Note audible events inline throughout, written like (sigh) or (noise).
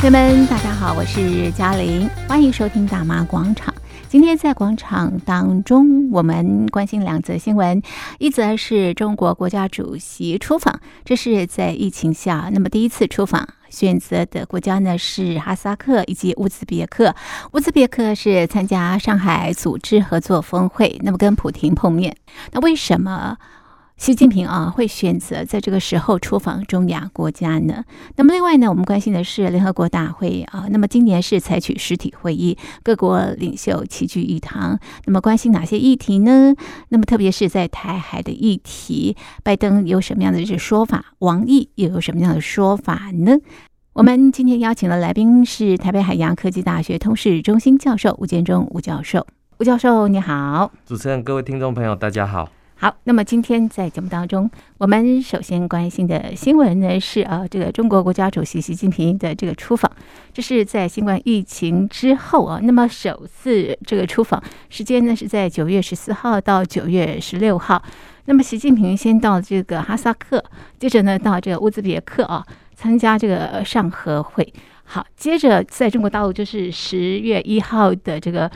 朋友们，大家好，我是嘉玲，欢迎收听大妈广场。今天在广场当中，我们关心两则新闻，一则是中国国家主席出访，这是在疫情下，那么第一次出访，选择的国家呢是哈萨克以及乌兹别克。乌兹别克是参加上海组织合作峰会，那么跟普亭碰面，那为什么？习近平啊，会选择在这个时候出访中亚国家呢？那么另外呢，我们关心的是联合国大会啊。那么今年是采取实体会议，各国领袖齐聚一堂。那么关心哪些议题呢？那么特别是在台海的议题，拜登有什么样的这说法？王毅又有什么样的说法呢？我们今天邀请的来宾是台北海洋科技大学通识中心教授吴建忠吴教授。吴教授你好，主持人、各位听众朋友，大家好。好，那么今天在节目当中，我们首先关心的新闻呢是呃，这个中国国家主席习近平的这个出访，这是在新冠疫情之后啊，那么首次这个出访时间呢是在九月十四号到九月十六号。那么习近平先到这个哈萨克，接着呢到这个乌兹别克啊参加这个上合会。好，接着在中国大陆就是十月一号的这个。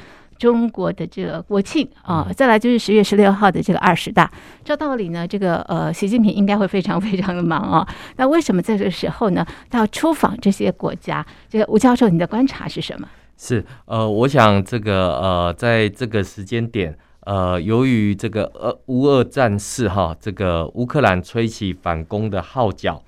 中国的这个国庆啊，再来就是十月十六号的这个二十大。照道理呢，这个呃，习近平应该会非常非常的忙啊。那为什么在这个时候呢，他要出访这些国家？这个吴教授，你的观察是什么？是呃，我想这个呃，在这个时间点，呃，由于这个呃乌俄战事哈，这个乌克兰吹起反攻的号角，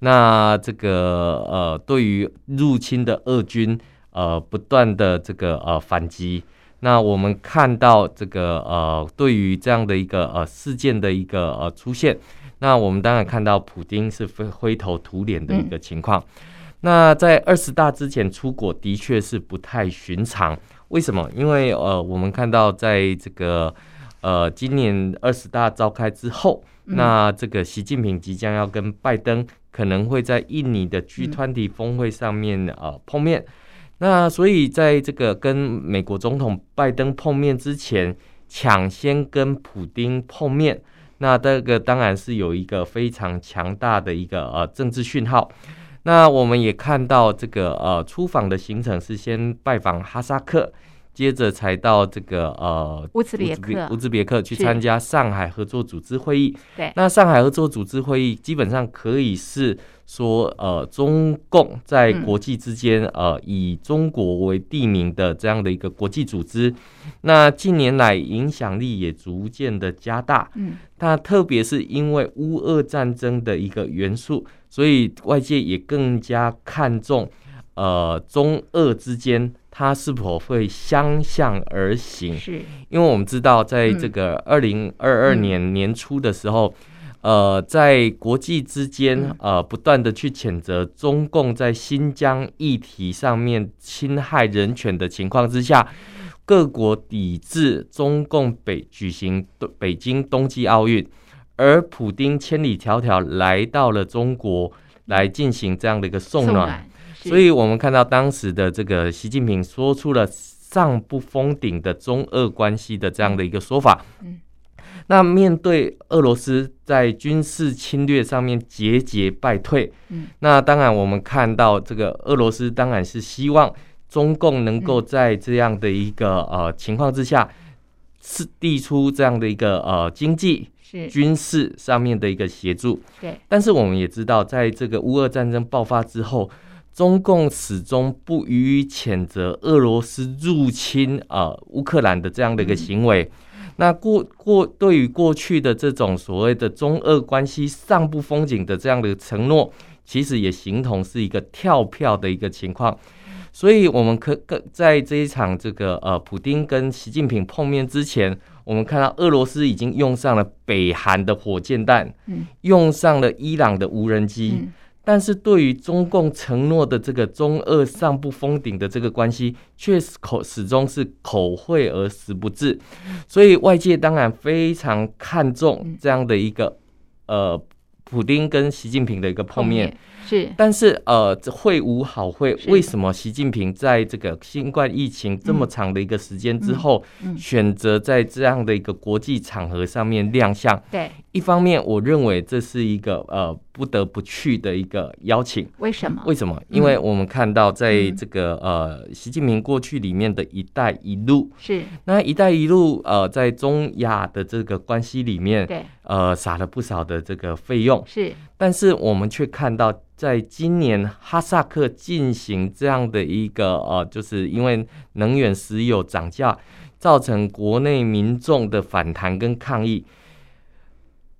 那这个呃，对于入侵的俄军呃，不断的这个呃反击。那我们看到这个呃，对于这样的一个呃事件的一个呃出现，那我们当然看到普丁是灰灰头土脸的一个情况。嗯、那在二十大之前出国的确是不太寻常。为什么？因为呃，我们看到在这个呃今年二十大召开之后，嗯、那这个习近平即将要跟拜登可能会在印尼的 G20 峰会上面呃碰面。那所以，在这个跟美国总统拜登碰面之前，抢先跟普丁碰面，那这个当然是有一个非常强大的一个呃政治讯号。那我们也看到这个呃出访的行程是先拜访哈萨克。接着才到这个呃乌兹别克，乌兹别克去参加上海合作组织会议。对，那上海合作组织会议基本上可以是说，呃，中共在国际之间，呃，以中国为地名的这样的一个国际组织。那近年来影响力也逐渐的加大。嗯，那特别是因为乌俄战争的一个元素，所以外界也更加看重，呃，中俄之间。它是否会相向而行？是，因为我们知道，在这个二零二二年年初的时候，嗯、呃，在国际之间，呃，不断的去谴责中共在新疆议题上面侵害人权的情况之下，各国抵制中共北举行北京冬季奥运，而普丁千里迢迢来到了中国来进行这样的一个送暖。所以，我们看到当时的这个习近平说出了“上不封顶”的中俄关系的这样的一个说法。嗯，那面对俄罗斯在军事侵略上面节节败退，嗯，那当然我们看到这个俄罗斯当然是希望中共能够在这样的一个呃情况之下，是递出这样的一个呃经济、军事上面的一个协助。对，但是我们也知道，在这个乌俄战争爆发之后。中共始终不予以谴责俄罗斯入侵呃乌克兰的这样的一个行为。那过过对于过去的这种所谓的中俄关系上不封顶的这样的承诺，其实也形同是一个跳票的一个情况。所以，我们可可在这一场这个呃普丁跟习近平碰面之前，我们看到俄罗斯已经用上了北韩的火箭弹，用上了伊朗的无人机。但是对于中共承诺的这个中俄上不封顶的这个关系，却是口始终是口惠而实不至，所以外界当然非常看重这样的一个呃普丁跟习近平的一个碰面。是，但是呃，这会无好会，为什么习近平在这个新冠疫情这么长的一个时间之后，嗯嗯嗯、选择在这样的一个国际场合上面亮相？对，一方面我认为这是一个呃不得不去的一个邀请。为什么？为什么？因为我们看到在这个呃习近平过去里面的一带一路是，那一带一路呃在中亚的这个关系里面，对，呃撒了不少的这个费用是，但是我们却看到。在今年哈萨克进行这样的一个呃，就是因为能源石油涨价，造成国内民众的反弹跟抗议。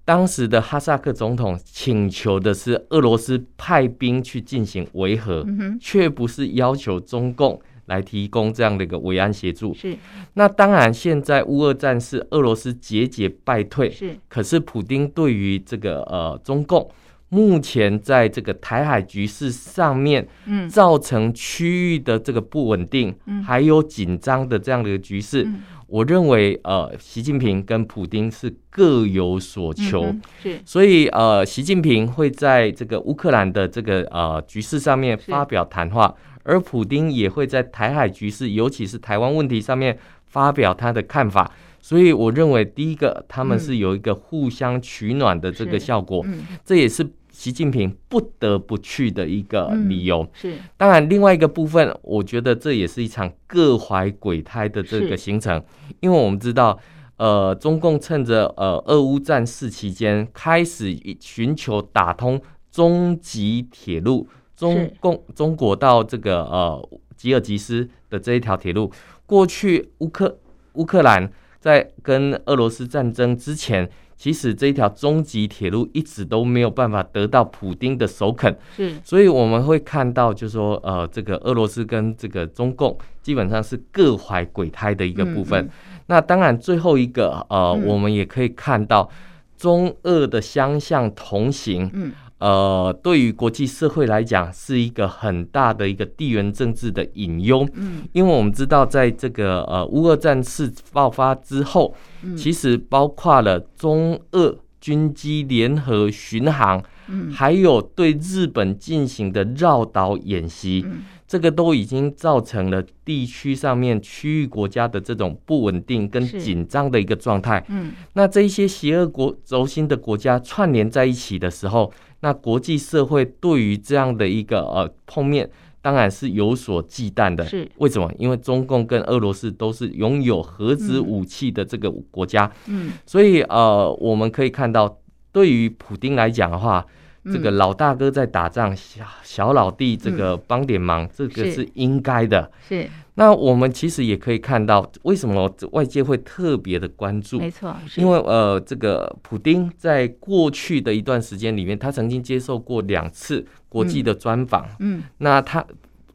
当时的哈萨克总统请求的是俄罗斯派兵去进行维和，却不是要求中共来提供这样的一个维安协助。是。那当然，现在乌俄战事，俄罗斯节节败退。是。可是普丁对于这个呃中共。目前在这个台海局势上面，嗯，造成区域的这个不稳定，嗯，还有紧张的这样的一个局势，嗯，我认为呃，习近平跟普京是各有所求，嗯，是，所以呃，习近平会在这个乌克兰的这个呃局势上面发表谈话，而普京也会在台海局势，尤其是台湾问题上面发表他的看法。所以我认为，第一个他们是有一个互相取暖的这个效果，嗯，这也是习近平不得不去的一个理由。是，当然另外一个部分，我觉得这也是一场各怀鬼胎的这个行程，因为我们知道，呃，中共趁着呃俄乌战事期间，开始寻求打通中吉铁路，中共中国到这个呃吉尔吉斯的这一条铁路，过去乌克乌克兰。在跟俄罗斯战争之前，其实这一条中吉铁路一直都没有办法得到普丁的首肯，是，所以我们会看到，就是说，呃，这个俄罗斯跟这个中共基本上是各怀鬼胎的一个部分。嗯嗯，那当然，最后一个，呃，嗯、我们也可以看到中俄的相向同行，嗯。呃，对于国际社会来讲，是一个很大的一个地缘政治的隐忧。嗯，因为我们知道，在这个呃乌俄战事爆发之后，嗯，其实包括了中俄军机联合巡航，嗯，还有对日本进行的绕岛演习。嗯这个都已经造成了地区上面区域国家的这种不稳定跟紧张的一个状态。嗯，那这一些邪恶国轴心的国家串联在一起的时候，那国际社会对于这样的一个呃碰面，当然是有所忌惮的。是为什么？因为中共跟俄罗斯都是拥有核子武器的这个国家。嗯，所以呃，我们可以看到，对于普丁来讲的话。这个老大哥在打仗，小小老弟这个帮点忙，嗯、这个是应该的。是。那我们其实也可以看到，为什么外界会特别的关注？没错，因为呃，这个普丁在过去的一段时间里面，他曾经接受过两次国际的专访。嗯。那他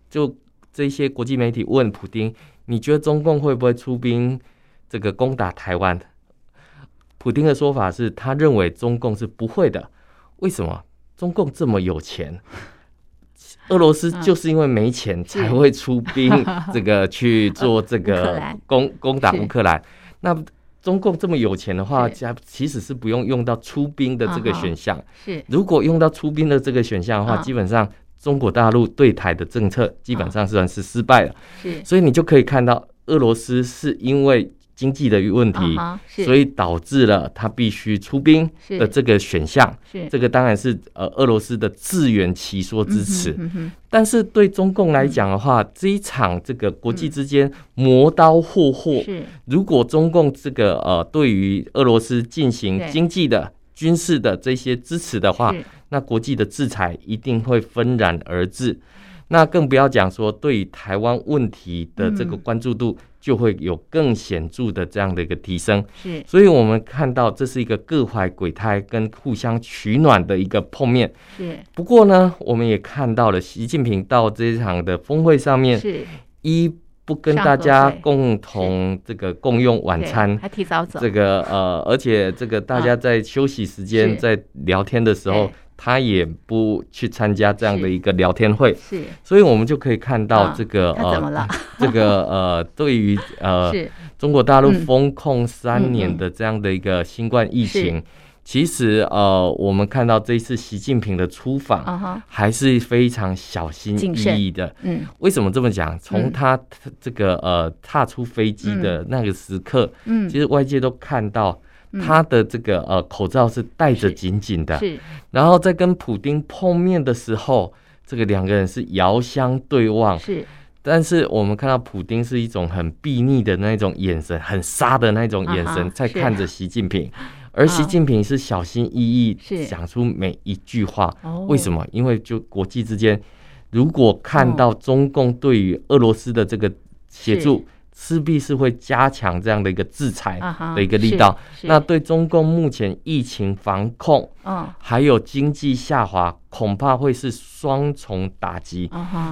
就这些国际媒体问普丁：“你觉得中共会不会出兵这个攻打台湾？”普丁的说法是他认为中共是不会的。为什么？中共这么有钱，俄罗斯就是因为没钱才会出兵，(laughs) 这个去做这个攻攻打乌克兰。那中共这么有钱的话，其实是不用用到出兵的这个选项。是，如果用到出兵的这个选项的话，基本上中国大陆对台的政策基本上算是失败了。是，所以你就可以看到俄罗斯是因为。经济的问题，所以导致了他必须出兵的这个选项。是。这个当然是呃俄罗斯的自圆其说之词。但是对中共来讲的话，这一场这个国际之间磨刀霍霍，如果中共这个呃对于俄罗斯进行经济的、军事的这些支持的话，那国际的制裁一定会纷然而至。那更不要讲说，对台湾问题的这个关注度，就会有更显著的这样的一个提升。是，所以我们看到这是一个各怀鬼胎跟互相取暖的一个碰面。是，不过呢，我们也看到了习近平到这一场的峰会上面，是，一不跟大家共同这个共用晚餐，还提早走。这个呃，而且这个大家在休息时间在聊天的时候。他也不去参加这样的一个聊天会，是，所以我们就可以看到这个呃，这个 (laughs) 呃，对于呃 (laughs) 中国大陆封控三年的这样的一个新冠疫情，其实呃，我们看到这一次习近平的出访，还是非常小心翼翼的。嗯，为什么这么讲？从他这个呃踏出飞机的那个时刻，嗯，其实外界都看到他的这个呃口罩是戴着紧紧的。是，然后在跟普丁碰面的时候，这个两个人是遥相对望。是，但是我们看到普丁是一种很睥睨的那种眼神，很杀的那种眼神，在看着习近平。而习近平是小心翼翼讲出每一句话，为什么？因为就国际之间，如果看到中共对于俄罗斯的这个协助，势必是会加强这样的一个制裁的一个力道。那对中共目前疫情防控，还有经济下滑，恐怕会是双重打击。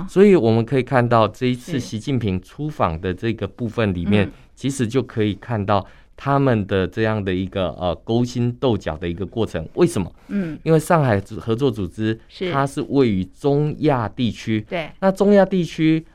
所以我们可以看到这一次习近平出访的这个部分里面，其实就可以看到。他们的这样的一个呃勾心斗角的一个过程，为什么？嗯，因为上海合作组织它是位于中亚地区，对，那中亚地区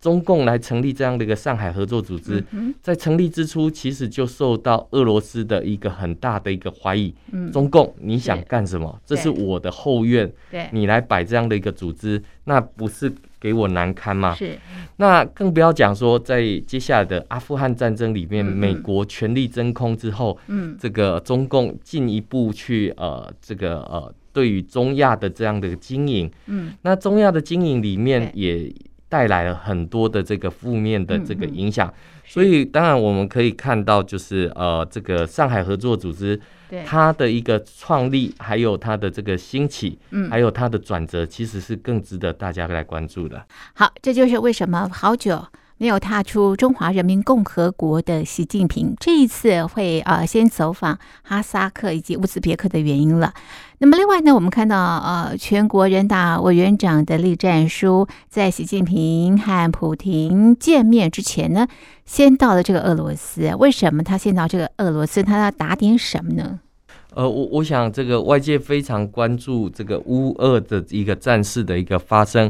中共来成立这样的一个上海合作组织，在成立之初其实就受到俄罗斯的一个很大的一个怀疑。嗯，中共你想干什么？这是我的后院，对，你来摆这样的一个组织，那不是。给我难堪吗？是，那更不要讲说，在接下来的阿富汗战争里面，美国全力真空之后，嗯，这个中共进一步去呃，这个呃，对于中亚的这样的经营，嗯，那中亚的经营里面也带来了很多的这个负面的这个影响，所以当然我们可以看到，就是呃，这个上海合作组织。它的一个创立，还有它的这个兴起，嗯，还有它的转折，其实是更值得大家来关注的。好，这就是为什么好久没有踏出中华人民共和国的习近平，这一次会呃先走访哈萨克以及乌兹别克的原因了。那么另外呢，我们看到呃全国人大委员长的栗战书，在习近平和普丁见面之前呢，先到了这个俄罗斯。为什么他先到这个俄罗斯？他要打点什么呢？呃，我我想这个外界非常关注这个乌俄的一个战事的一个发生。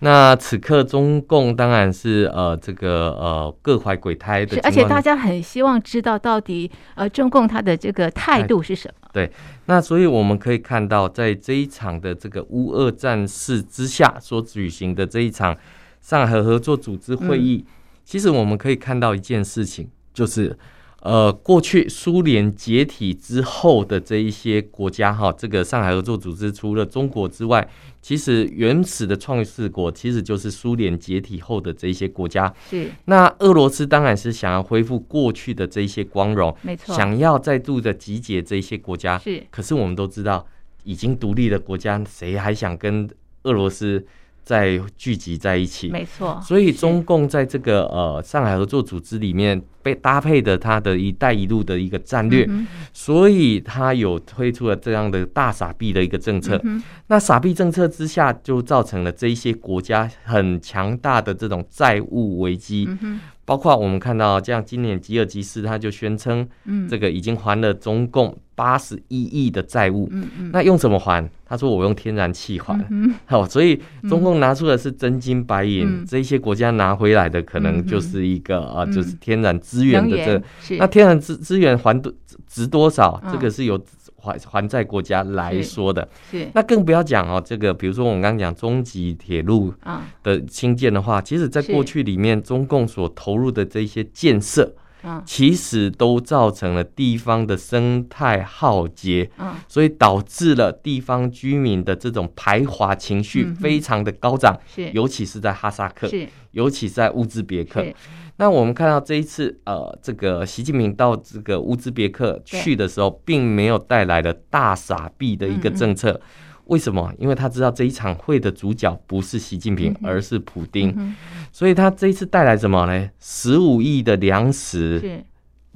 那此刻中共当然是呃这个呃各怀鬼胎的，而且大家很希望知道到底呃中共他的这个态度是什么？对，那所以我们可以看到，在这一场的这个乌俄战事之下所举行的这一场上海合作组织会议，嗯、其实我们可以看到一件事情，就是。呃，过去苏联解体之后的这一些国家，哈，这个上海合作组织除了中国之外，其实原始的创世国其实就是苏联解体后的这一些国家。是。那俄罗斯当然是想要恢复过去的这一些光荣，没错，想要再度的集结这一些国家。是。可是我们都知道，已经独立的国家，谁还想跟俄罗斯？在聚集在一起，没错。所以中共在这个呃上海合作组织里面被搭配的它的一带一路的一个战略，所以它有推出了这样的大傻币的一个政策。那傻币政策之下，就造成了这一些国家很强大的这种债务危机。包括我们看到，像今年吉尔吉斯他就宣称，嗯这个已经还了中共八十一亿的债务。嗯那用什么还？他说我用天然气还。(laughs) 好，所以中共拿出的是真金白银，这些国家拿回来的可能就是一个啊，就是天然资源的这。那天然资资源还多值多少？这个是由。还还债国家来说的，是那更不要讲哦。这个比如说我们刚刚讲中吉铁路的兴建的话，其实在过去里面，中共所投入的这些建设，其实都造成了地方的生态浩劫，所以导致了地方居民的这种排华情绪非常的高涨，尤其是在哈萨克，尤其是在乌兹别克。那我们看到这一次，呃，这个习近平到这个乌兹别克去的时候，并没有带来了大傻币的一个政策。为什么？因为他知道这一场会的主角不是习近平，而是普丁。所以他这一次带来什么呢？十五亿的粮食，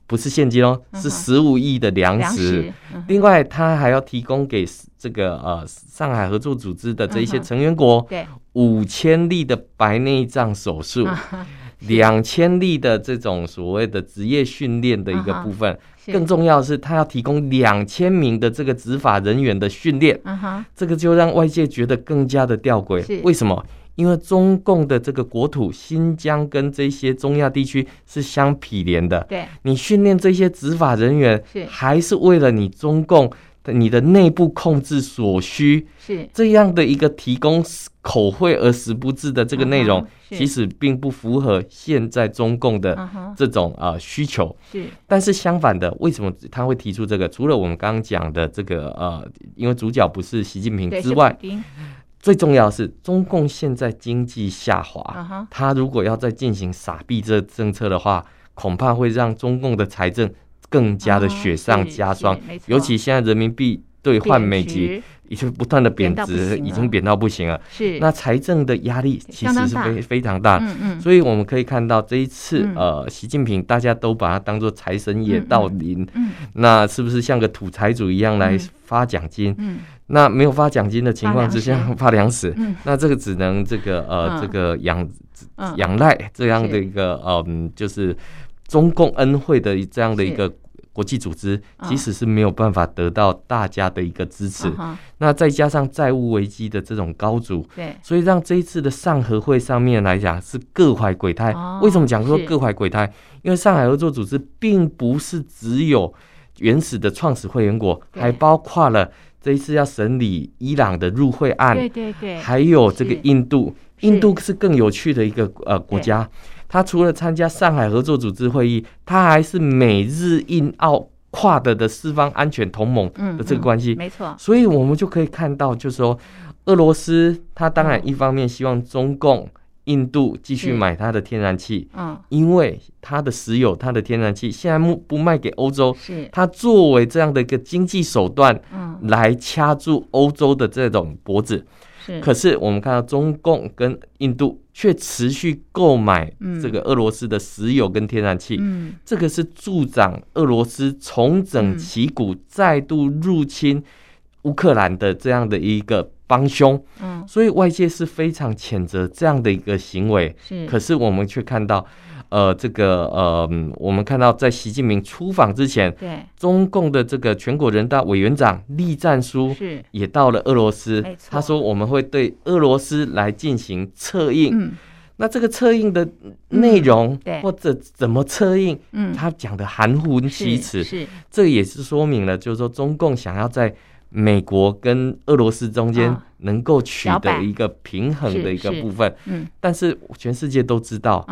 不是现金哦，是十五亿的粮食。另外，他还要提供给这个呃上海合作组织的这一些成员国，五千例的白内障手术。两千例的这种所谓的职业训练的一个部分，更重要的是，他要提供两千名的这个执法人员的训练。这个就让外界觉得更加的吊诡。为什么？因为中共的这个国土新疆跟这些中亚地区是相毗连的，对，你训练这些执法人员还是为了你中共的你的内部控制所需，是这样的一个提供口惠而实不至的这个内容，其实并不符合现在中共的这种呃需求。是，但是相反的，为什么他会提出这个？除了我们刚刚讲的这个呃，因为主角不是习近平之外。最重要的是，中共现在经济下滑，他如果要再进行傻币这政策的话，恐怕会让中共的财政更加的雪上加霜。尤其现在人民币兑换美金已经不断的贬值，已经贬到不行了。是，那财政的压力其实是非非常大。嗯嗯。所以我们可以看到这一次，呃，习近平大家都把他当做财神爷到临。嗯。那是不是像个土财主一样来发奖金？嗯。那没有发奖金的情况之下，发粮食，那这个只能这个呃，这个养仰赖这样的一个嗯，就是中共恩惠的这样的一个国际组织，即使是没有办法得到大家的一个支持，那再加上债务危机的这种高筑，对，所以让这一次的上合会上面来讲是各怀鬼胎。为什么讲说各怀鬼胎？因为上海合作组织并不是只有原始的创始会员国，还包括了。这一次要审理伊朗的入会案，对对对，还有这个印度，印度是更有趣的一个呃国家。他除了参加上海合作组织会议，他还是美日印澳跨的的四方安全同盟的这个关系，没错。所以我们就可以看到，就是说，俄罗斯他当然一方面希望中共。印度继续买它的天然气，嗯，因为它的石油、它的天然气现在不卖给欧洲，是。它作为这样的一个经济手段，嗯，来掐住欧洲的这种脖子。是，可是我们看到中共跟印度却持续购买这个俄罗斯的石油跟天然气，嗯，这个是助长俄罗斯重整旗鼓、再度入侵乌克兰的这样的一个。帮凶，嗯，所以外界是非常谴责这样的一个行为，是。可是我们却看到，呃，这个呃，我们看到在习近平出访之前，对，中共的这个全国人大委员长栗战书是。也到了俄罗斯，他说我们会对俄罗斯来进行策应，嗯，那这个策应的内容，对，或者怎么策应，嗯，他讲的含糊其辞，是。这也是说明了，就是说中共想要在。美国跟俄罗斯中间能够取得一个平衡的一个部分，嗯，但是全世界都知道，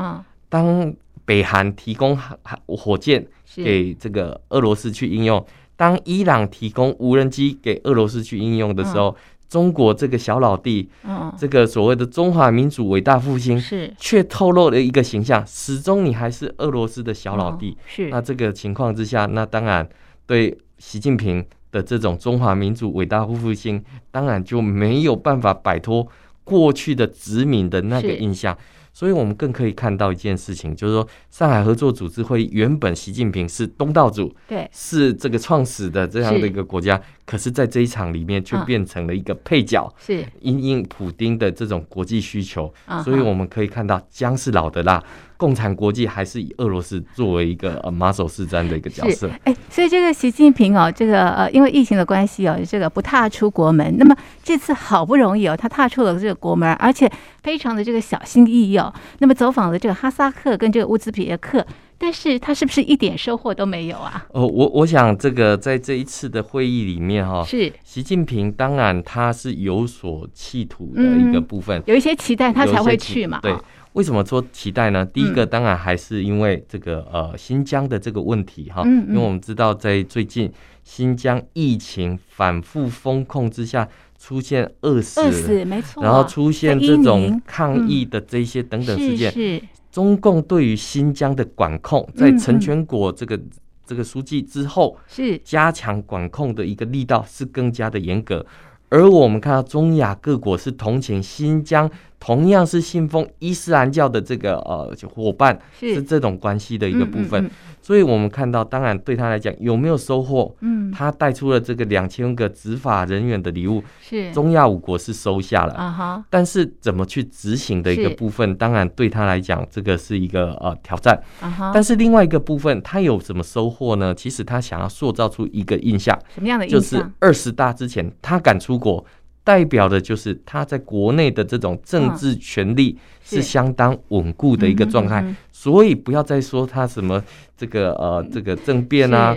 当北韩提供火箭给这个俄罗斯去应用，当伊朗提供无人机给俄罗斯去应用的时候，中国这个小老弟，这个所谓的中华民族伟大复兴，是。却透露了一个形象，始终你还是俄罗斯的小老弟，是。那这个情况之下，那当然对习近平。的这种中华民族伟大复兴，当然就没有办法摆脱过去的殖民的那个印象。所以，我们更可以看到一件事情，就是说，上海合作组织会议原本习近平是东道主，对，是这个创始的这样的一个国家，可是在这一场里面却变成了一个配角，是因应普丁的这种国际需求。所以，我们可以看到姜是老的辣。共产国际还是以俄罗斯作为一个呃马首是瞻的一个角色。哎，所以这个习近平哦，这个呃，因为疫情的关系哦，这个不踏出国门。那么这次好不容易哦，他踏出了这个国门，而且非常的这个小心翼翼哦。那么走访了这个哈萨克跟这个乌兹别克，但是他是不是一点收获都没有啊？哦，我我想这个在这一次的会议里面哈、哦，是习近平当然他是有所企图的一个部分，嗯、有一些期待他才会去嘛。对。为什么说期待呢？第一个当然还是因为这个呃新疆的这个问题哈，因为我们知道在最近新疆疫情反复封控之下，出现饿死，饿死没错，然后出现这种抗议的这些等等事件，是。中共对于新疆的管控，在陈全国这个这个书记之后，是。加强管控的一个力道是更加的严格，而我们看到中亚各国是同情新疆。同样是信奉伊斯兰教的这个呃伙伴，是这种关系的一个部分。所以，我们看到，当然对他来讲有没有收获？嗯，他带出了这个两千个执法人员的礼物，是中亚五国是收下了啊哈。但是怎么去执行的一个部分，当然对他来讲，这个是一个呃挑战啊哈。但是另外一个部分，他有什么收获呢？其实他想要塑造出一个印象，什么样的印象？就是二十大之前，他敢出国。代表的就是他在国内的这种政治权力是。相当稳固的一个状态，所以不要再说他什么这个呃这个政变啊，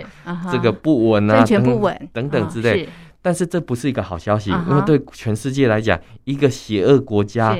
这个不稳啊，政权不稳等等之类。但是这不是一个好消息，因为对全世界来讲，一个邪恶国家。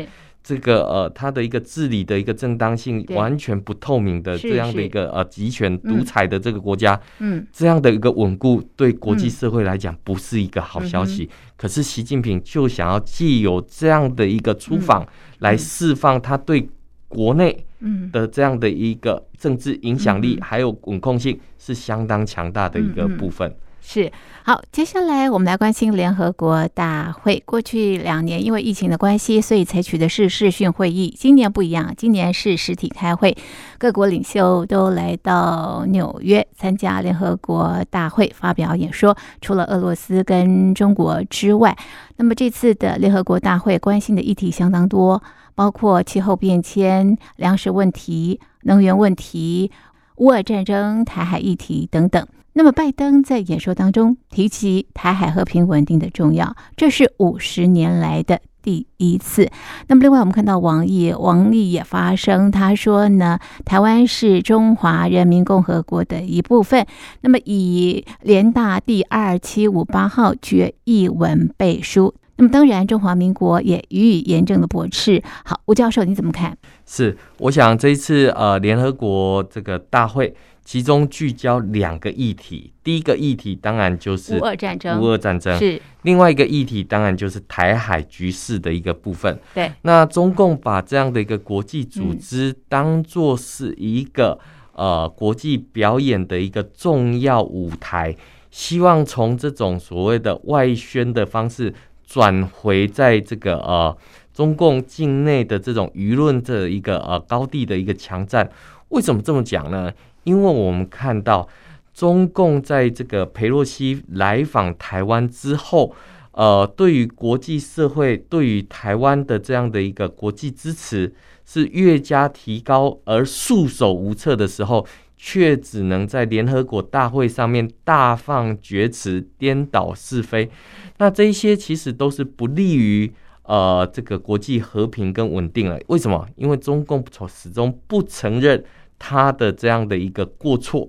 这个呃，它的一个治理的一个正当性完全不透明的这样的一个呃集权独裁的这个国家，嗯，这样的一个稳固对国际社会来讲不是一个好消息。可是习近平就想要借由这样的一个出访来释放他对国内的这样的一个政治影响力还有稳控性是相当强大的一个部分。是好，接下来我们来关心联合国大会。过去两年因为疫情的关系，所以采取的是视讯会议。今年不一样，今年是实体开会，各国领袖都来到纽约参加联合国大会发表演说。除了俄罗斯跟中国之外，那么这次的联合国大会关心的议题相当多，包括气候变迁、粮食问题、能源问题、乌俄战争、台海议题等等。那么，拜登在演说当中提及台海和平稳定的重要，这是五十年来的第一次。那么，另外我们看到王毅，王毅也发声，他说呢，台湾是中华人民共和国的一部分。那么，以联大第二七五八号决议文背书。那么，当然中华民国也予以严正的驳斥。好，吴教授你怎么看？是，我想这一次呃，联合国这个大会。其中聚焦两个议题，第一个议题当然就是乌俄战争，乌俄战争是另外一个议题，当然就是台海局势的一个部分。对，那中共把这样的一个国际组织当做是一个呃国际表演的一个重要舞台，希望从这种所谓的外宣的方式转回在这个呃中共境内的这种舆论的一个呃高地的一个强占。为什么这么讲呢？因为我们看到，中共在这个裴洛西来访台湾之后，呃，对于国际社会对于台湾的这样的一个国际支持是越加提高，而束手无策的时候，却只能在联合国大会上面大放厥词、颠倒是非。那这一些其实都是不利于呃这个国际和平跟稳定了。为什么？因为中共从始终不承认。他的这样的一个过错，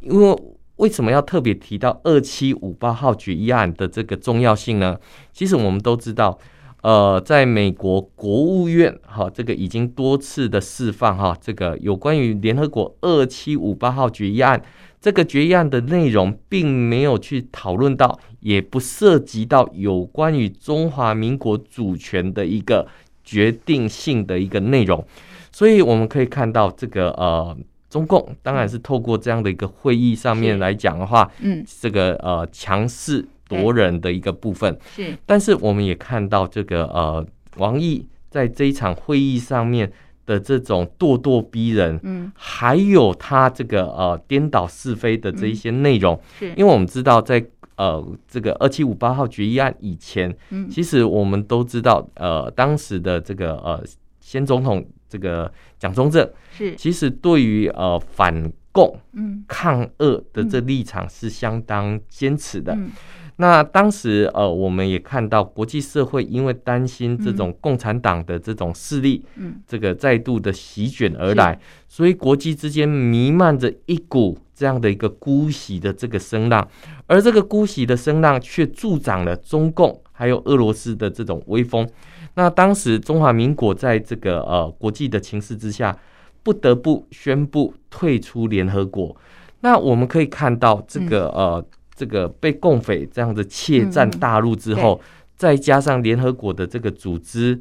因为为什么要特别提到二七五八号决议案的这个重要性呢？其实我们都知道，呃，在美国国务院哈，这个已经多次的释放哈，这个有关于联合国二七五八号决议案，这个决议案的内容并没有去讨论到，也不涉及到有关于中华民国主权的一个决定性的一个内容。所以我们可以看到，这个呃，中共当然是透过这样的一个会议上面来讲的话，嗯，这个呃强势夺人的一个部分是。但是我们也看到这个呃，王毅在这一场会议上面的这种咄咄逼人，嗯，还有他这个呃颠倒是非的这一些内容，是。因为我们知道，在呃这个二七五八号决议案以前，嗯，其实我们都知道，呃，当时的这个呃先总统。这个蒋中正是其实对于呃反共、嗯抗俄的这立场是相当坚持的。那当时呃我们也看到国际社会因为担心这种共产党的这种势力，嗯这个再度的席卷而来，所以国际之间弥漫着一股这样的一个姑息的这个声浪，而这个姑息的声浪却助长了中共还有俄罗斯的这种威风。那当时中华民国在这个呃国际的情势之下，不得不宣布退出联合国。那我们可以看到这个呃这个被共匪这样子窃占大陆之后，再加上联合国的这个组织，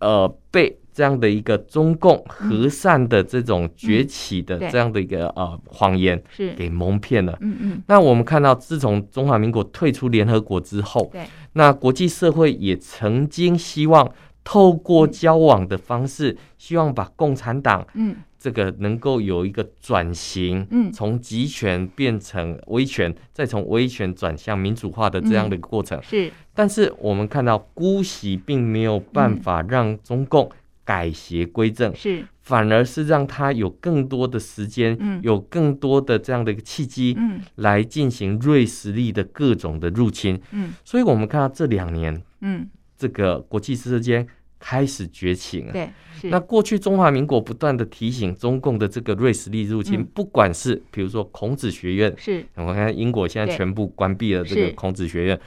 呃被这样的一个中共和善的这种崛起的这样的一个呃谎言是。给蒙骗了。嗯嗯。那我们看到，自从中华民国退出联合国之后，那国际社会也曾经希望透过交往的方式，希望把共产党，嗯，这个能够有一个转型，嗯，从集权变成威权，再从威权转向民主化的这样的一个过程。是，但是我们看到姑息并没有办法让中共改邪归正，是，反而是让他有更多的时间，嗯，有更多的这样的一个契机，嗯，来进行瑞士力的各种的入侵，嗯，所以我们看到这两年嗯，这个国际之间开始觉醒了。对，那过去中华民国不断的提醒中共的这个瑞士力入侵，不管是比如说孔子学院，是，我看英国现在全部关闭了这个孔子学院。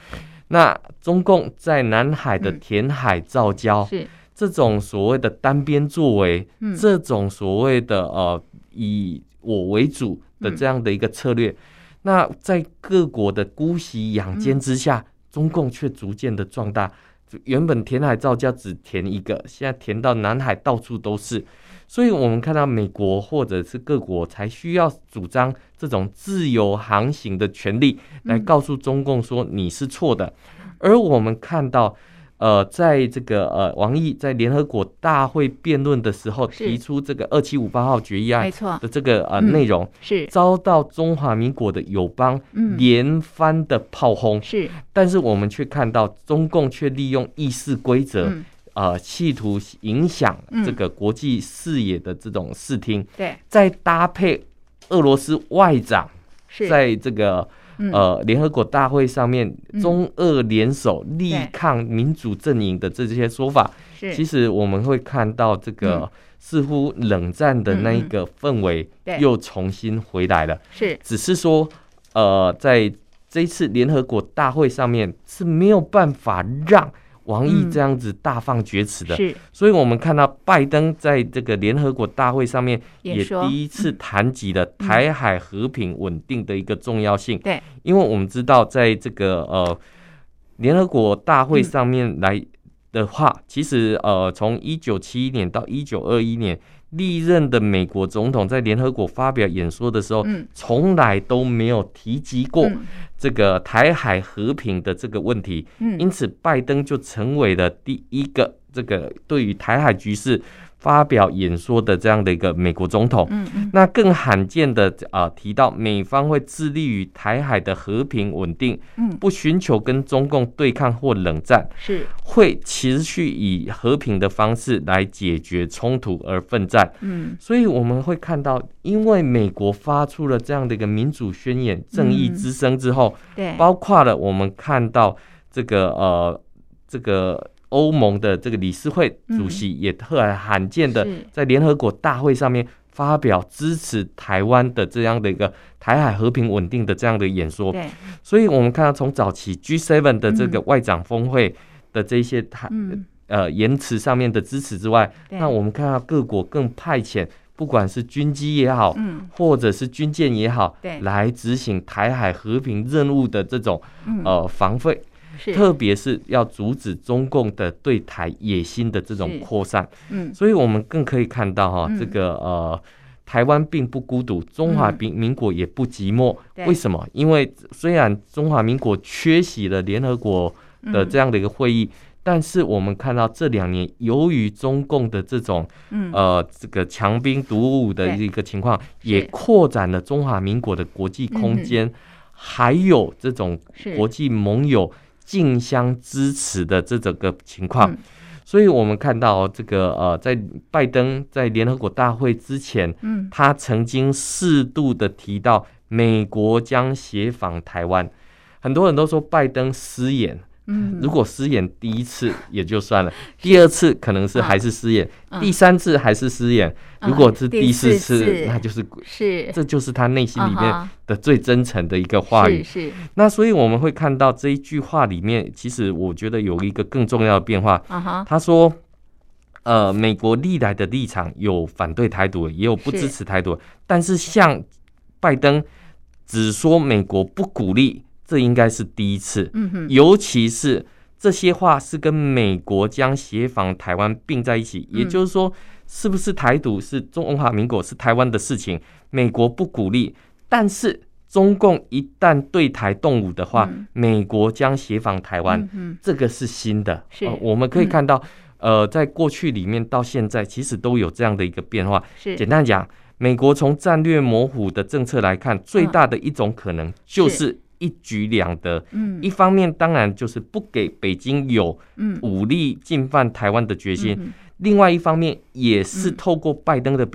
那中共在南海的填海造礁，是。这种所谓的单边作为，这种所谓的呃以我为主的这样的一个策略，那在各国的姑息养奸之下，中共却逐渐的壮大。原本填海造价只填一个，现在填到南海到处都是，所以我们看到美国或者是各国才需要主张这种自由航行的权利，来告诉中共说你是错的，而我们看到。呃，在这个呃，王毅在联合国大会辩论的时候提出这个二七五八号决议案的这个呃内容，是。遭到中华民国的友邦连番的炮轰，是，但是我们却看到中共却利用议事规则，呃，企图影响这个国际视野的这种视听，对，再搭配俄罗斯外长在这个。呃，联合国大会上面，中俄联手力抗民主阵营的这些说法，其实我们会看到这个似乎冷战的那一个氛围又重新回来了。是，只是说，呃，在这一次联合国大会上面是没有办法让。王毅这样子大放厥词的，是，所以我们看到拜登在这个联合国大会上面也第一次谈及了台海和平稳定的一个重要性。对，因为我们知道，在这个呃联合国大会上面来的话，其实呃从一九七一年到一九二一年。历任的美国总统在联合国发表演说的时候，从来都没有提及过这个台海和平的这个问题，因此拜登就成为了第一个这个对于台海局势。发表演说的这样的一个美国总统，嗯嗯，那更罕见的啊提到美方会致力于台海的和平稳定，嗯，不寻求跟中共对抗或冷战，是。会持续以和平的方式来解决冲突而奋战，嗯，所以我们会看到，因为美国发出了这样的一个民主宣言、正义之声之后，对，包括了我们看到这个呃这个。欧盟的这个理事会主席也特别罕见的在联合国大会上面发表支持台湾的这样的一个台海和平稳定的这样的演说。所以我们看到从早期 G7 的这个外长峰会的这些台呃言辞上面的支持之外，那我们看到各国更派遣不管是军机也好，或者是军舰也好，来执行台海和平任务的这种呃防费。特别是要阻止中共的对台野心的这种扩散，嗯，所以我们更可以看到哈，这个呃，台湾并不孤独，中华民民国也不寂寞。为什么？因为虽然中华民国缺席了联合国的这样的一个会议，但是我们看到这两年，由于中共的这种呃这个强兵黩武的一个情况，也扩展了中华民国的国际空间，还有这种国际盟友。竞相支持的这整个情况，嗯、所以我们看到这个呃，在拜登在联合国大会之前，嗯，他曾经适度的提到美国将协访台湾，很多人都说拜登失言。嗯，如果失言第一次 (laughs) 也就算了，第二次可能是还是失言，第三次还是失言，如果是第四次，那就是是，这就是他内心里面的最真诚的一个话语。是，那所以我们会看到这一句话里面，其实我觉得有一个更重要的变化。他说，呃，美国历来的立场有反对台独，也有不支持台独，但是像拜登只说美国不鼓励。这应该是第一次，尤其是这些话是跟美国将协防台湾并在一起，也就是说，是不是台独是中华民国是台湾的事情，美国不鼓励，但是中共一旦对台动武的话，美国将协防台湾，这个是新的。是。我们可以看到，呃，在过去里面到现在，其实都有这样的一个变化。是。简单讲，美国从战略模糊的政策来看，最大的一种可能就是。一举两得，嗯，一方面当然就是不给北京有武力进犯台湾的决心，另外一方面也是透过拜登的表